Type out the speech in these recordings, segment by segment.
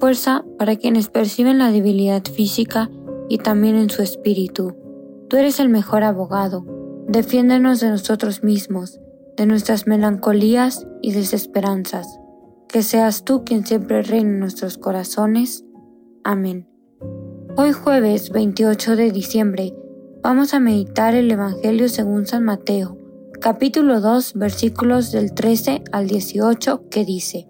fuerza para quienes perciben la debilidad física y también en su espíritu. Tú eres el mejor abogado. Defiéndenos de nosotros mismos, de nuestras melancolías y desesperanzas. Que seas tú quien siempre reine en nuestros corazones. Amén. Hoy jueves 28 de diciembre vamos a meditar el Evangelio según San Mateo, capítulo 2, versículos del 13 al 18, que dice,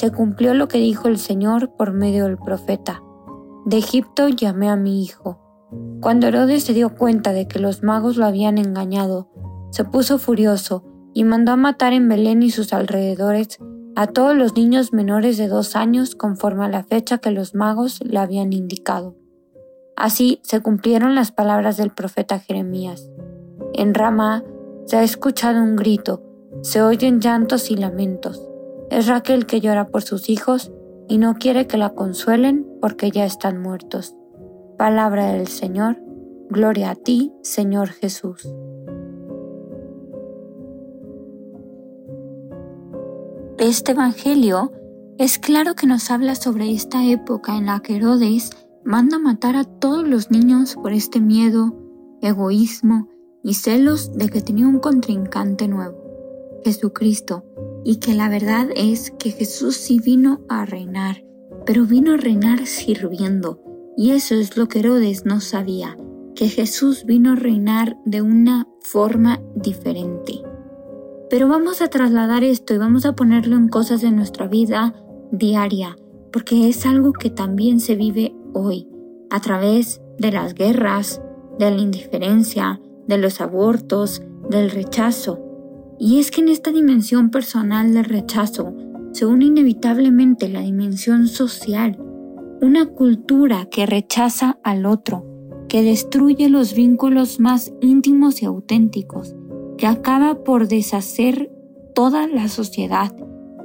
se cumplió lo que dijo el Señor por medio del profeta. De Egipto llamé a mi hijo. Cuando Herodes se dio cuenta de que los magos lo habían engañado, se puso furioso y mandó a matar en Belén y sus alrededores a todos los niños menores de dos años conforme a la fecha que los magos le habían indicado. Así se cumplieron las palabras del profeta Jeremías. En Ramá se ha escuchado un grito, se oyen llantos y lamentos. Es Raquel que llora por sus hijos y no quiere que la consuelen porque ya están muertos. Palabra del Señor, gloria a ti, Señor Jesús. Este Evangelio es claro que nos habla sobre esta época en la que Herodes manda matar a todos los niños por este miedo, egoísmo y celos de que tenía un contrincante nuevo, Jesucristo, y que la verdad es que Jesús sí vino a reinar, pero vino a reinar sirviendo. Y eso es lo que Herodes no sabía, que Jesús vino a reinar de una forma diferente. Pero vamos a trasladar esto y vamos a ponerlo en cosas de nuestra vida diaria, porque es algo que también se vive hoy, a través de las guerras, de la indiferencia, de los abortos, del rechazo. Y es que en esta dimensión personal del rechazo se une inevitablemente la dimensión social, una cultura que rechaza al otro, que destruye los vínculos más íntimos y auténticos, que acaba por deshacer toda la sociedad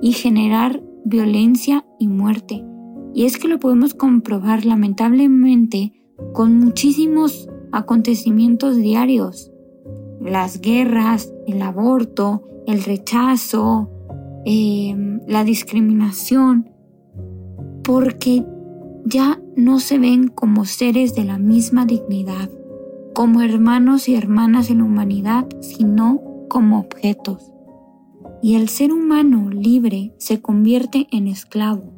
y generar violencia y muerte. Y es que lo podemos comprobar lamentablemente con muchísimos acontecimientos diarios las guerras, el aborto, el rechazo, em, la discriminación, porque ya no se ven como seres de la misma dignidad, como hermanos y hermanas en la humanidad, sino como objetos. Y el ser humano libre se convierte en esclavo,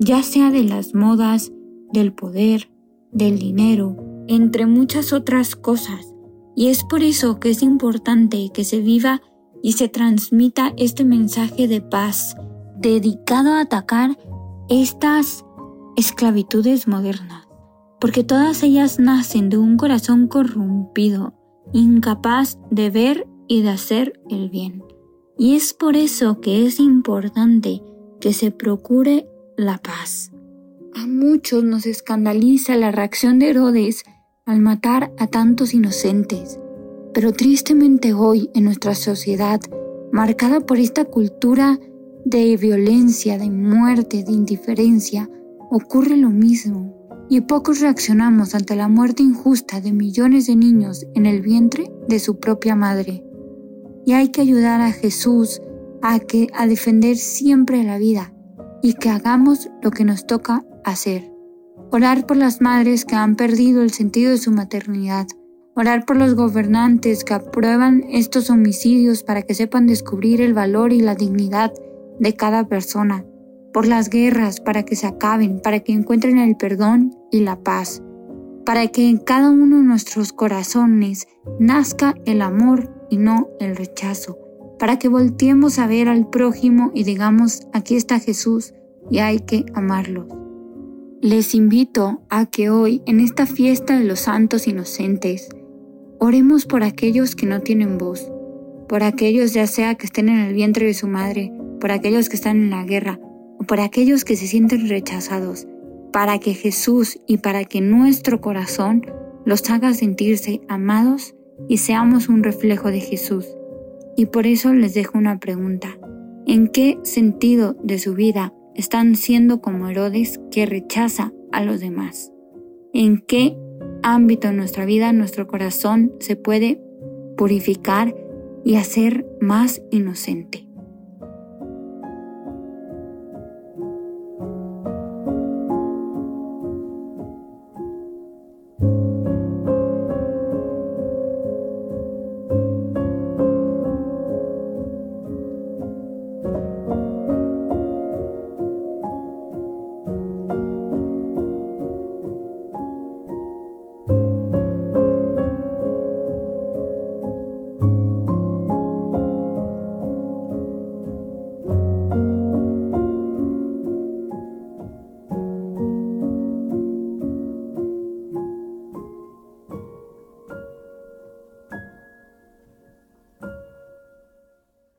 ya sea de las modas, del poder, del dinero, entre muchas otras cosas y es por eso que es importante que se viva y se transmita este mensaje de paz dedicado a atacar estas esclavitudes modernas, porque todas ellas nacen de un corazón corrompido, incapaz de ver y de hacer el bien. Y es por eso que es importante que se procure la paz. A muchos nos escandaliza la reacción de Herodes al matar a tantos inocentes. Pero tristemente hoy en nuestra sociedad, marcada por esta cultura de violencia, de muerte, de indiferencia, ocurre lo mismo. Y pocos reaccionamos ante la muerte injusta de millones de niños en el vientre de su propia madre. Y hay que ayudar a Jesús a que a defender siempre la vida y que hagamos lo que nos toca hacer. Orar por las madres que han perdido el sentido de su maternidad. Orar por los gobernantes que aprueban estos homicidios para que sepan descubrir el valor y la dignidad de cada persona. Por las guerras para que se acaben, para que encuentren el perdón y la paz. para que en cada uno de nuestros corazones nazca el amor y no el rechazo, para que volteemos a ver al prójimo y digamos, aquí está Jesús y hay que amarlo. Les invito a que hoy, en esta fiesta de los santos inocentes, oremos por aquellos que no tienen voz, por aquellos ya sea que estén en el vientre de su madre, por aquellos que están en la guerra, o por aquellos que se sienten rechazados, para que Jesús y para que nuestro corazón los haga sentirse amados y seamos un reflejo de Jesús. Y por eso les dejo una pregunta. ¿En qué sentido de su vida están siendo como Herodes que rechaza a los demás? ¿En qué ámbito de nuestra vida nuestro corazón se puede purificar y hacer más inocente?